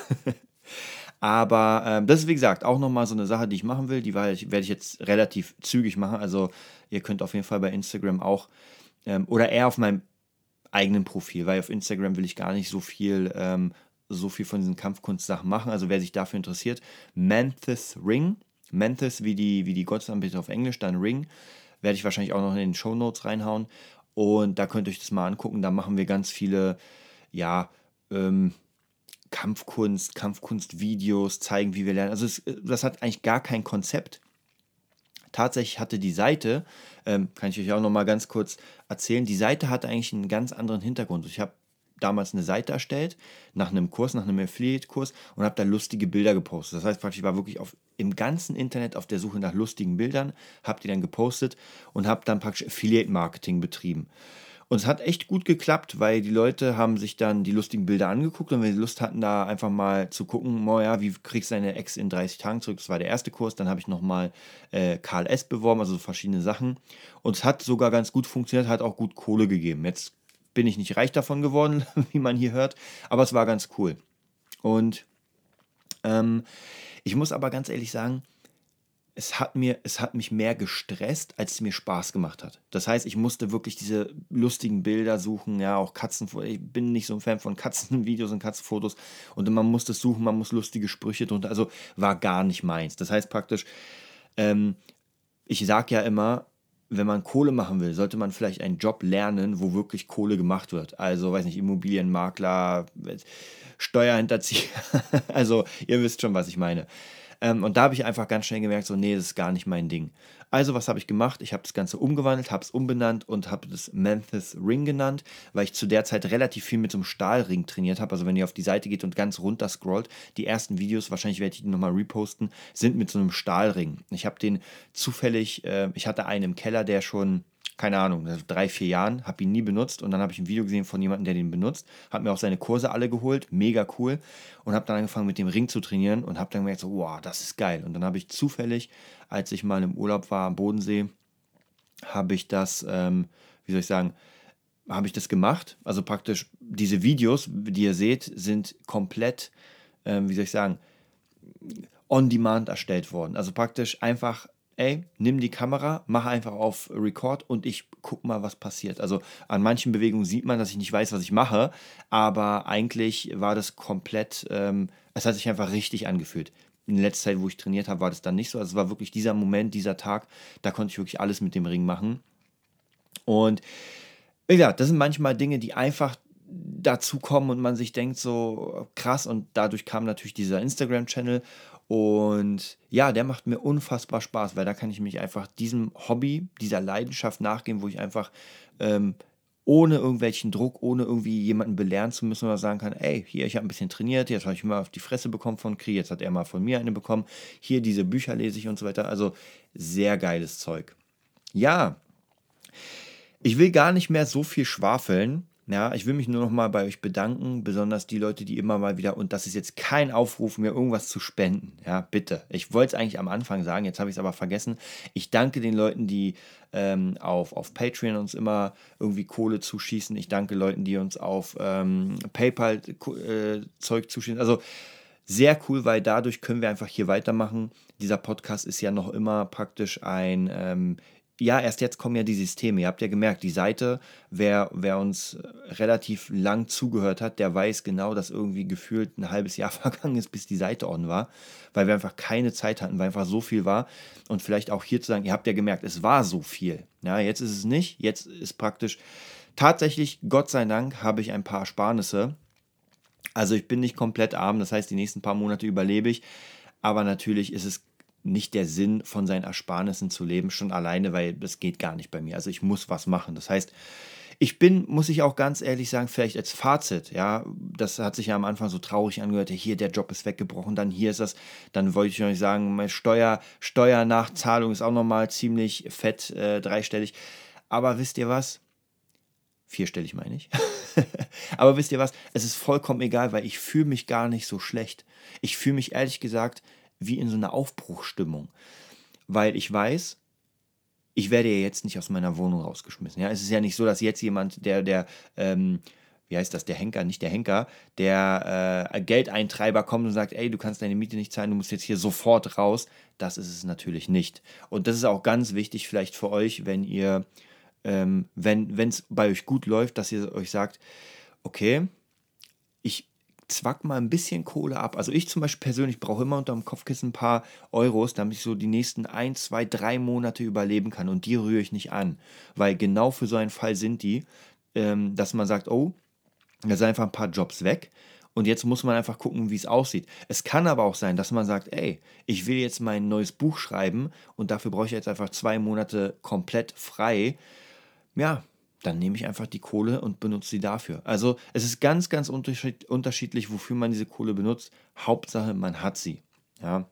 aber ähm, das ist wie gesagt auch nochmal so eine Sache, die ich machen will. Die werde ich jetzt relativ zügig machen. Also ihr könnt auf jeden Fall bei Instagram auch ähm, oder eher auf meinem eigenen Profil, weil auf Instagram will ich gar nicht so viel, ähm, so viel von diesen Kampfkunstsachen machen. Also wer sich dafür interessiert, Manthus Ring, Manthus wie die, wie die Gottesanbeter auf Englisch, dann Ring, werde ich wahrscheinlich auch noch in den Show Notes reinhauen. Und da könnt ihr euch das mal angucken. Da machen wir ganz viele, ja, ähm, Kampfkunst, Kampfkunstvideos, zeigen, wie wir lernen. Also es, das hat eigentlich gar kein Konzept. Tatsächlich hatte die Seite, ähm, kann ich euch auch noch mal ganz kurz erzählen, die Seite hatte eigentlich einen ganz anderen Hintergrund. Ich habe damals eine Seite erstellt, nach einem Kurs, nach einem Affiliate-Kurs und habe da lustige Bilder gepostet. Das heißt ich war wirklich auf, im ganzen Internet auf der Suche nach lustigen Bildern, habe die dann gepostet und habe dann praktisch Affiliate-Marketing betrieben. Und es hat echt gut geklappt, weil die Leute haben sich dann die lustigen Bilder angeguckt und wenn sie Lust hatten, da einfach mal zu gucken, oh ja, wie kriegst du deine Ex in 30 Tagen zurück? Das war der erste Kurs. Dann habe ich nochmal äh, Karl S. beworben, also so verschiedene Sachen. Und es hat sogar ganz gut funktioniert, hat auch gut Kohle gegeben. Jetzt bin ich nicht reich davon geworden, wie man hier hört, aber es war ganz cool. Und ähm, ich muss aber ganz ehrlich sagen, es hat, mir, es hat mich mehr gestresst, als es mir Spaß gemacht hat. Das heißt, ich musste wirklich diese lustigen Bilder suchen, ja, auch Katzen. Ich bin nicht so ein Fan von Katzenvideos und Katzenfotos. Und man muss das suchen, man muss lustige Sprüche drunter. Also war gar nicht meins. Das heißt praktisch, ähm, ich sage ja immer, wenn man Kohle machen will, sollte man vielleicht einen Job lernen, wo wirklich Kohle gemacht wird. Also, weiß nicht, Immobilienmakler, Steuerhinterzieher. also, ihr wisst schon, was ich meine. Ähm, und da habe ich einfach ganz schnell gemerkt, so, nee, das ist gar nicht mein Ding. Also, was habe ich gemacht? Ich habe das Ganze umgewandelt, habe es umbenannt und habe das Memphis Ring genannt, weil ich zu der Zeit relativ viel mit so einem Stahlring trainiert habe. Also, wenn ihr auf die Seite geht und ganz runter scrollt, die ersten Videos, wahrscheinlich werde ich die nochmal reposten, sind mit so einem Stahlring. Ich habe den zufällig, äh, ich hatte einen im Keller, der schon keine Ahnung, drei, vier Jahren, habe ihn nie benutzt und dann habe ich ein Video gesehen von jemandem, der den benutzt, habe mir auch seine Kurse alle geholt, mega cool und habe dann angefangen mit dem Ring zu trainieren und habe dann gemerkt, so, wow, das ist geil. Und dann habe ich zufällig, als ich mal im Urlaub war am Bodensee, habe ich das, ähm, wie soll ich sagen, habe ich das gemacht. Also praktisch diese Videos, die ihr seht, sind komplett, äh, wie soll ich sagen, on demand erstellt worden. Also praktisch einfach, ey, nimm die Kamera, mach einfach auf Record und ich guck mal, was passiert. Also an manchen Bewegungen sieht man, dass ich nicht weiß, was ich mache, aber eigentlich war das komplett, ähm, es hat sich einfach richtig angefühlt. In letzter Zeit, wo ich trainiert habe, war das dann nicht so. Also es war wirklich dieser Moment, dieser Tag, da konnte ich wirklich alles mit dem Ring machen. Und gesagt, das sind manchmal Dinge, die einfach dazu kommen und man sich denkt so krass und dadurch kam natürlich dieser Instagram-Channel und ja, der macht mir unfassbar Spaß, weil da kann ich mich einfach diesem Hobby, dieser Leidenschaft nachgehen, wo ich einfach ähm, ohne irgendwelchen Druck, ohne irgendwie jemanden belehren zu müssen oder sagen kann, ey, hier, ich habe ein bisschen trainiert, jetzt habe ich mal auf die Fresse bekommen von Kri, jetzt hat er mal von mir eine bekommen, hier diese Bücher lese ich und so weiter. Also sehr geiles Zeug. Ja, ich will gar nicht mehr so viel schwafeln. Ja, ich will mich nur noch mal bei euch bedanken, besonders die Leute, die immer mal wieder, und das ist jetzt kein Aufruf, mir irgendwas zu spenden. Ja, bitte. Ich wollte es eigentlich am Anfang sagen, jetzt habe ich es aber vergessen. Ich danke den Leuten, die ähm, auf, auf Patreon uns immer irgendwie Kohle zuschießen. Ich danke Leuten, die uns auf ähm, PayPal äh, Zeug zuschießen. Also sehr cool, weil dadurch können wir einfach hier weitermachen. Dieser Podcast ist ja noch immer praktisch ein ähm, ja, erst jetzt kommen ja die Systeme. Ihr habt ja gemerkt, die Seite, wer, wer uns relativ lang zugehört hat, der weiß genau, dass irgendwie gefühlt ein halbes Jahr vergangen ist, bis die Seite on war, weil wir einfach keine Zeit hatten, weil einfach so viel war. Und vielleicht auch hier zu sagen, ihr habt ja gemerkt, es war so viel. Ja, jetzt ist es nicht. Jetzt ist praktisch tatsächlich, Gott sei Dank, habe ich ein paar Ersparnisse. Also ich bin nicht komplett arm, das heißt, die nächsten paar Monate überlebe ich. Aber natürlich ist es nicht der Sinn, von seinen Ersparnissen zu leben, schon alleine, weil das geht gar nicht bei mir. Also ich muss was machen. Das heißt, ich bin, muss ich auch ganz ehrlich sagen, vielleicht als Fazit, ja, das hat sich ja am Anfang so traurig angehört, hier der Job ist weggebrochen, dann hier ist das, dann wollte ich euch sagen, meine Steuer, Steuernachzahlung ist auch nochmal ziemlich fett, äh, dreistellig. Aber wisst ihr was? Vierstellig meine ich. Aber wisst ihr was? Es ist vollkommen egal, weil ich fühle mich gar nicht so schlecht. Ich fühle mich ehrlich gesagt wie in so einer Aufbruchstimmung. Weil ich weiß, ich werde ja jetzt nicht aus meiner Wohnung rausgeschmissen. Ja, es ist ja nicht so, dass jetzt jemand, der, der, ähm, wie heißt das, der Henker, nicht der Henker, der äh, Geldeintreiber kommt und sagt, ey, du kannst deine Miete nicht zahlen, du musst jetzt hier sofort raus. Das ist es natürlich nicht. Und das ist auch ganz wichtig vielleicht für euch, wenn ihr, ähm, wenn es bei euch gut läuft, dass ihr euch sagt, okay, ich zwack mal ein bisschen Kohle ab. Also ich zum Beispiel persönlich brauche immer unter dem Kopfkissen ein paar Euros, damit ich so die nächsten ein, zwei, drei Monate überleben kann. Und die rühre ich nicht an. Weil genau für so einen Fall sind die, ähm, dass man sagt, oh, da sind einfach ein paar Jobs weg. Und jetzt muss man einfach gucken, wie es aussieht. Es kann aber auch sein, dass man sagt, ey, ich will jetzt mein neues Buch schreiben und dafür brauche ich jetzt einfach zwei Monate komplett frei. Ja, dann nehme ich einfach die Kohle und benutze sie dafür. Also es ist ganz, ganz unterschiedlich, wofür man diese Kohle benutzt. Hauptsache, man hat sie. Ja.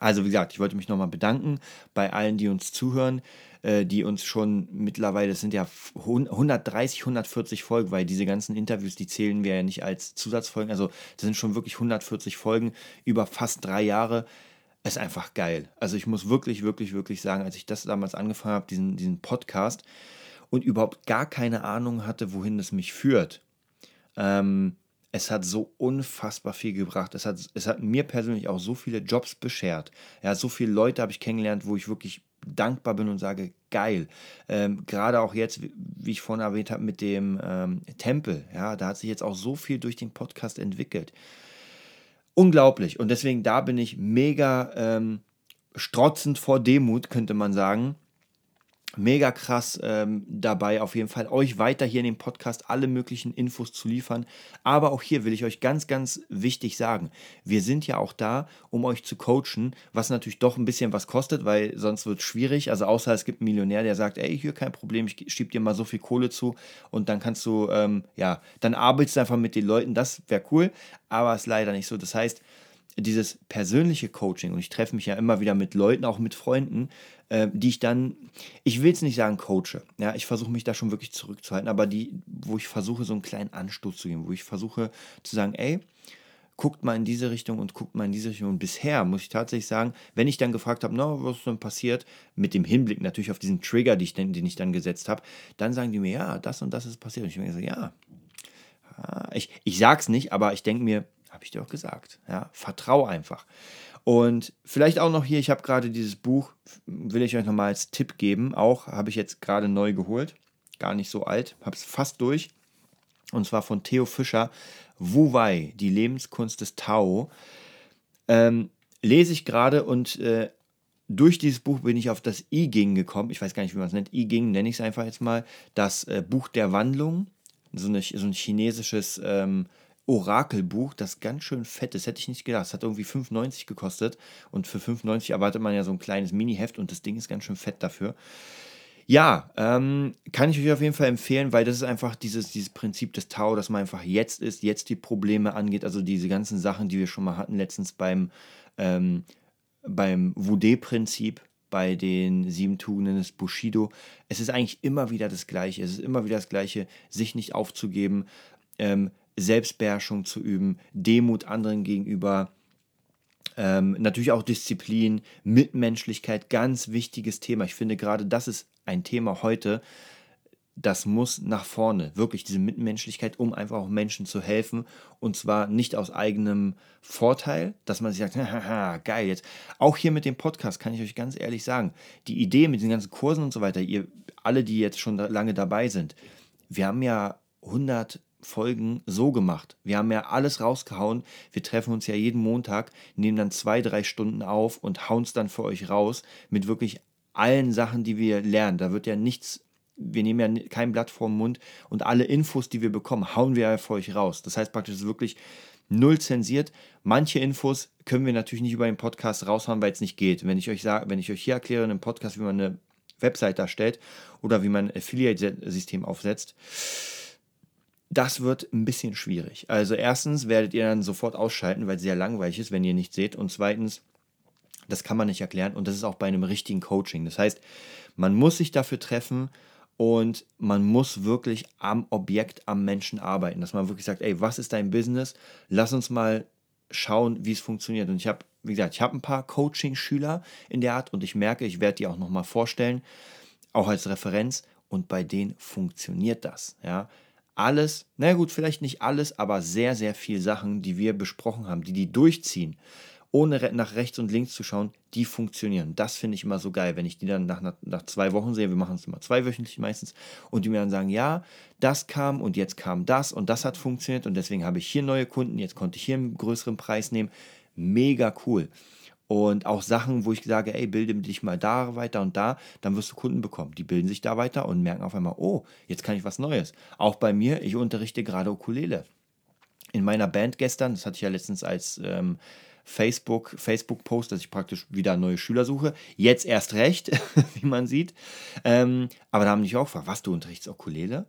Also wie gesagt, ich wollte mich nochmal bedanken bei allen, die uns zuhören, äh, die uns schon mittlerweile, es sind ja 130, 140 Folgen, weil diese ganzen Interviews, die zählen wir ja nicht als Zusatzfolgen. Also das sind schon wirklich 140 Folgen über fast drei Jahre. Es ist einfach geil. Also ich muss wirklich, wirklich, wirklich sagen, als ich das damals angefangen habe, diesen, diesen Podcast, und überhaupt gar keine Ahnung hatte, wohin es mich führt. Ähm, es hat so unfassbar viel gebracht. Es hat, es hat mir persönlich auch so viele Jobs beschert. Ja, so viele Leute habe ich kennengelernt, wo ich wirklich dankbar bin und sage, geil. Ähm, Gerade auch jetzt, wie ich vorhin erwähnt habe, mit dem ähm, Tempel. Ja, da hat sich jetzt auch so viel durch den Podcast entwickelt. Unglaublich. Und deswegen, da bin ich mega ähm, strotzend vor Demut, könnte man sagen mega krass ähm, dabei, auf jeden Fall euch weiter hier in dem Podcast alle möglichen Infos zu liefern. Aber auch hier will ich euch ganz, ganz wichtig sagen, wir sind ja auch da, um euch zu coachen, was natürlich doch ein bisschen was kostet, weil sonst wird es schwierig. Also außer es gibt einen Millionär, der sagt, ey, hier kein Problem, ich schieb dir mal so viel Kohle zu und dann kannst du, ähm, ja, dann arbeitest du einfach mit den Leuten, das wäre cool, aber es ist leider nicht so. Das heißt, dieses persönliche Coaching, und ich treffe mich ja immer wieder mit Leuten, auch mit Freunden, äh, die ich dann, ich will es nicht sagen coache, ja, ich versuche mich da schon wirklich zurückzuhalten, aber die, wo ich versuche, so einen kleinen Anstoß zu geben, wo ich versuche zu sagen, ey, guckt mal in diese Richtung und guckt mal in diese Richtung. Und bisher muss ich tatsächlich sagen, wenn ich dann gefragt habe, no, was ist denn passiert, mit dem Hinblick natürlich auf diesen Trigger, den ich, den ich dann gesetzt habe, dann sagen die mir, ja, das und das ist passiert. Und ich mir so, ja, ah, ich, ich sag's nicht, aber ich denke mir, habe ich dir auch gesagt. Ja, vertrau einfach. Und vielleicht auch noch hier, ich habe gerade dieses Buch, will ich euch nochmal als Tipp geben, auch habe ich jetzt gerade neu geholt, gar nicht so alt, habe es fast durch. Und zwar von Theo Fischer, Wu Wei, die Lebenskunst des Tao. Ähm, lese ich gerade und äh, durch dieses Buch bin ich auf das I Ging gekommen. Ich weiß gar nicht, wie man es nennt. I Ging nenne ich es einfach jetzt mal. Das äh, Buch der Wandlung. So, eine, so ein chinesisches ähm, Orakelbuch, das ganz schön fett ist. Hätte ich nicht gedacht. Es hat irgendwie 5,90 gekostet. Und für 5,90 erwartet man ja so ein kleines Mini-Heft und das Ding ist ganz schön fett dafür. Ja, ähm, kann ich euch auf jeden Fall empfehlen, weil das ist einfach dieses, dieses Prinzip des Tau, dass man einfach jetzt ist, jetzt die Probleme angeht. Also diese ganzen Sachen, die wir schon mal hatten letztens beim, ähm, beim Wudé-Prinzip, bei den sieben Tugenden des Bushido. Es ist eigentlich immer wieder das Gleiche. Es ist immer wieder das Gleiche, sich nicht aufzugeben, ähm, Selbstbeherrschung zu üben, Demut anderen gegenüber, ähm, natürlich auch Disziplin, Mitmenschlichkeit, ganz wichtiges Thema. Ich finde gerade, das ist ein Thema heute, das muss nach vorne. Wirklich diese Mitmenschlichkeit, um einfach auch Menschen zu helfen. Und zwar nicht aus eigenem Vorteil, dass man sich sagt, haha, geil, jetzt. Auch hier mit dem Podcast kann ich euch ganz ehrlich sagen, die Idee mit den ganzen Kursen und so weiter, ihr alle, die jetzt schon lange dabei sind, wir haben ja 100 Folgen so gemacht. Wir haben ja alles rausgehauen. Wir treffen uns ja jeden Montag, nehmen dann zwei, drei Stunden auf und hauen es dann für euch raus mit wirklich allen Sachen, die wir lernen. Da wird ja nichts, wir nehmen ja kein Blatt vorm Mund und alle Infos, die wir bekommen, hauen wir ja für euch raus. Das heißt praktisch, wirklich null zensiert. Manche Infos können wir natürlich nicht über den Podcast raushauen, weil es nicht geht. Wenn ich euch sage, wenn ich euch hier erkläre in einem Podcast, wie man eine Website darstellt oder wie man ein Affiliate-System aufsetzt, das wird ein bisschen schwierig. Also erstens werdet ihr dann sofort ausschalten, weil es sehr langweilig ist, wenn ihr nicht seht. Und zweitens, das kann man nicht erklären. Und das ist auch bei einem richtigen Coaching. Das heißt, man muss sich dafür treffen und man muss wirklich am Objekt, am Menschen arbeiten. Dass man wirklich sagt, ey, was ist dein Business? Lass uns mal schauen, wie es funktioniert. Und ich habe, wie gesagt, ich habe ein paar Coaching-Schüler in der Art und ich merke, ich werde die auch nochmal vorstellen, auch als Referenz. Und bei denen funktioniert das. Ja, alles, na gut, vielleicht nicht alles, aber sehr, sehr viele Sachen, die wir besprochen haben, die die durchziehen, ohne nach rechts und links zu schauen, die funktionieren. Das finde ich immer so geil, wenn ich die dann nach, nach, zwei Wochen sehe, wir machen es immer zweiwöchentlich meistens, und die mir dann sagen, ja, das kam und jetzt kam das und das hat funktioniert und deswegen habe ich hier neue Kunden, jetzt konnte ich hier einen größeren Preis nehmen. Mega cool und auch Sachen, wo ich sage, ey, bilde dich mal da weiter und da, dann wirst du Kunden bekommen. Die bilden sich da weiter und merken auf einmal, oh, jetzt kann ich was Neues. Auch bei mir, ich unterrichte gerade Ukulele. In meiner Band gestern, das hatte ich ja letztens als ähm, Facebook, Facebook-Post, dass ich praktisch wieder neue Schüler suche. Jetzt erst recht, wie man sieht. Ähm, aber da haben die auch gefragt, was, du unterrichtest Ukulele?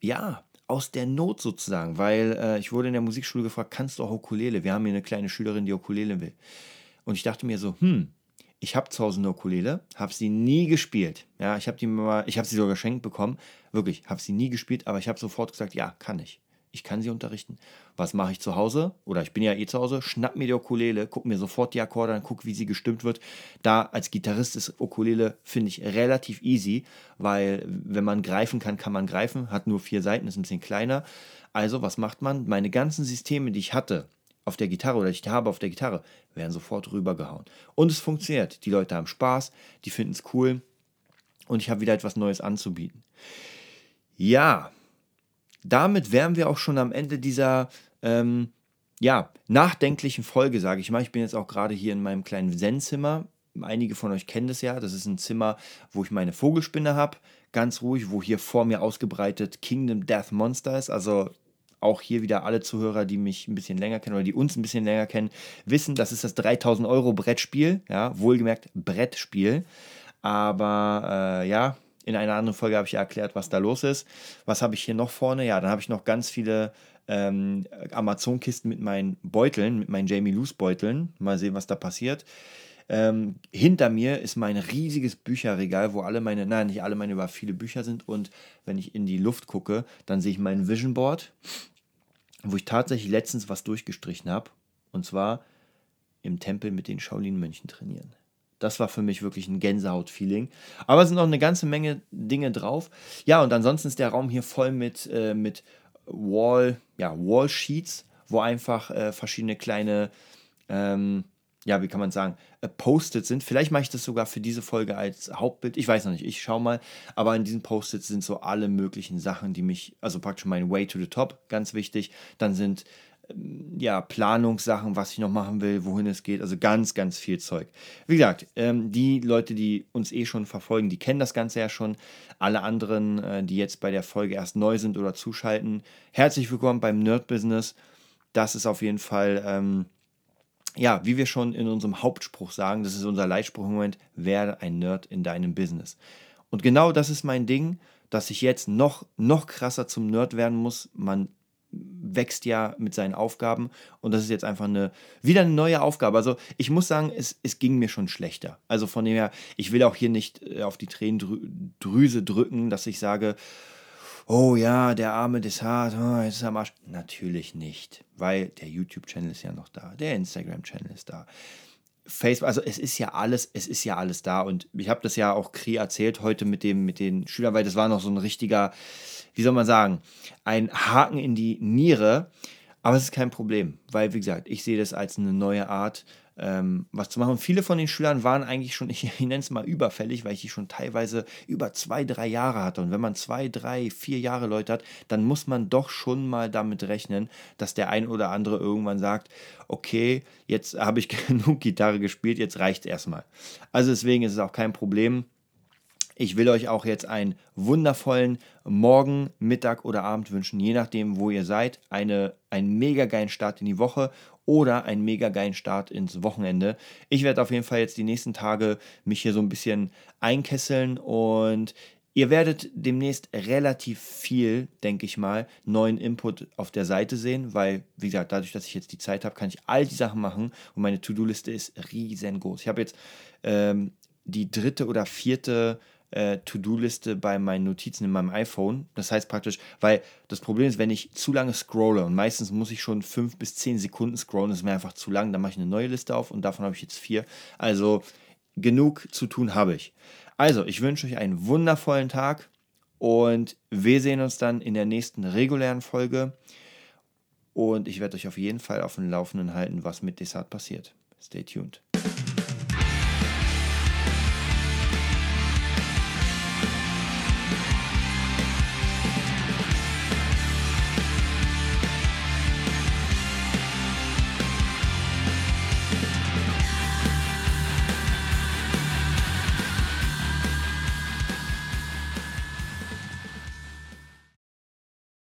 Ja, aus der Not sozusagen, weil äh, ich wurde in der Musikschule gefragt, kannst du auch Ukulele? Wir haben hier eine kleine Schülerin, die Ukulele will. Und ich dachte mir so, hm, ich habe zu Hause eine Ukulele, habe sie nie gespielt. Ja, ich habe die sie sogar geschenkt bekommen, wirklich, habe sie nie gespielt, aber ich habe sofort gesagt, ja, kann ich. Ich kann sie unterrichten. Was mache ich zu Hause? Oder ich bin ja eh zu Hause, schnapp mir die Ukulele, guck mir sofort die Akkorde an, guck, wie sie gestimmt wird. Da als Gitarrist ist Ukulele, finde ich, relativ easy, weil wenn man greifen kann, kann man greifen, hat nur vier Seiten, ist ein bisschen kleiner. Also, was macht man? Meine ganzen Systeme, die ich hatte, auf der Gitarre oder ich habe auf der Gitarre, werden sofort rübergehauen. Und es funktioniert. Die Leute haben Spaß, die finden es cool und ich habe wieder etwas Neues anzubieten. Ja, damit wären wir auch schon am Ende dieser ähm, ja, nachdenklichen Folge, sage ich mal. Ich bin jetzt auch gerade hier in meinem kleinen Zen-Zimmer. Einige von euch kennen das ja. Das ist ein Zimmer, wo ich meine Vogelspinne habe. Ganz ruhig, wo hier vor mir ausgebreitet Kingdom Death Monster ist. Also auch hier wieder alle Zuhörer, die mich ein bisschen länger kennen oder die uns ein bisschen länger kennen, wissen, das ist das 3000 Euro Brettspiel. Ja, wohlgemerkt Brettspiel. Aber äh, ja, in einer anderen Folge habe ich ja erklärt, was da los ist. Was habe ich hier noch vorne? Ja, dann habe ich noch ganz viele ähm, Amazon-Kisten mit meinen Beuteln, mit meinen Jamie Loose Beuteln. Mal sehen, was da passiert. Ähm, hinter mir ist mein riesiges Bücherregal, wo alle meine, nein, nicht alle meine, aber viele Bücher sind. Und wenn ich in die Luft gucke, dann sehe ich mein Vision Board, wo ich tatsächlich letztens was durchgestrichen habe. Und zwar im Tempel mit den Shaolin-Mönchen trainieren. Das war für mich wirklich ein Gänsehaut-Feeling. Aber es sind noch eine ganze Menge Dinge drauf. Ja, und ansonsten ist der Raum hier voll mit, äh, mit Wall, ja, Wall-Sheets, wo einfach äh, verschiedene kleine, ähm, ja, wie kann man sagen, äh, Post-its sind. Vielleicht mache ich das sogar für diese Folge als Hauptbild. Ich weiß noch nicht, ich schaue mal. Aber in diesen Post-its sind so alle möglichen Sachen, die mich, also praktisch mein Way to the Top, ganz wichtig. Dann sind ähm, ja, Planungssachen, was ich noch machen will, wohin es geht. Also ganz, ganz viel Zeug. Wie gesagt, ähm, die Leute, die uns eh schon verfolgen, die kennen das Ganze ja schon. Alle anderen, äh, die jetzt bei der Folge erst neu sind oder zuschalten, herzlich willkommen beim Nerd Business. Das ist auf jeden Fall, ähm, ja, wie wir schon in unserem Hauptspruch sagen, das ist unser Leitspruch im Moment, werde ein Nerd in deinem Business. Und genau das ist mein Ding, dass ich jetzt noch, noch krasser zum Nerd werden muss. Man wächst ja mit seinen Aufgaben und das ist jetzt einfach eine wieder eine neue Aufgabe. Also ich muss sagen, es, es ging mir schon schlechter. Also von dem her, ich will auch hier nicht äh, auf die Tränendrüse drücken, dass ich sage, oh ja, der arme Desart, oh, jetzt ist er am Arsch. Natürlich nicht, weil der YouTube-Channel ist ja noch da, der Instagram-Channel ist da. Facebook, also es ist ja alles, es ist ja alles da und ich habe das ja auch Kri erzählt heute mit dem mit den Schülern, weil das war noch so ein richtiger, wie soll man sagen, ein Haken in die Niere, aber es ist kein Problem, weil wie gesagt, ich sehe das als eine neue Art ähm, was zu machen. Viele von den Schülern waren eigentlich schon, ich, ich nenne es mal überfällig, weil ich die schon teilweise über zwei, drei Jahre hatte. Und wenn man zwei, drei, vier Jahre Leute hat, dann muss man doch schon mal damit rechnen, dass der ein oder andere irgendwann sagt, okay, jetzt habe ich genug Gitarre gespielt, jetzt reicht es erstmal. Also deswegen ist es auch kein Problem. Ich will euch auch jetzt einen wundervollen Morgen, Mittag oder Abend wünschen, je nachdem, wo ihr seid. Eine, einen mega geilen Start in die Woche oder einen mega geilen Start ins Wochenende. Ich werde auf jeden Fall jetzt die nächsten Tage mich hier so ein bisschen einkesseln und Ihr werdet demnächst relativ viel, denke ich mal, neuen Input auf der Seite sehen, weil, wie gesagt, dadurch, dass ich jetzt die Zeit habe, kann ich all die Sachen machen und meine To-Do-Liste ist riesengroß. Ich habe jetzt ähm, die dritte oder vierte äh, To-Do-Liste bei meinen Notizen in meinem iPhone. Das heißt praktisch, weil das Problem ist, wenn ich zu lange scrolle und meistens muss ich schon fünf bis zehn Sekunden scrollen, das ist mir einfach zu lang, dann mache ich eine neue Liste auf und davon habe ich jetzt vier. Also genug zu tun habe ich. Also, ich wünsche euch einen wundervollen Tag und wir sehen uns dann in der nächsten regulären Folge. Und ich werde euch auf jeden Fall auf dem Laufenden halten, was mit Desart passiert. Stay tuned.